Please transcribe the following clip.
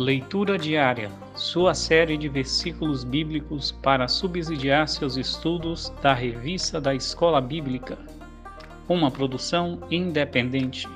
Leitura diária, sua série de versículos bíblicos para subsidiar seus estudos da Revista da Escola Bíblica. Uma produção independente.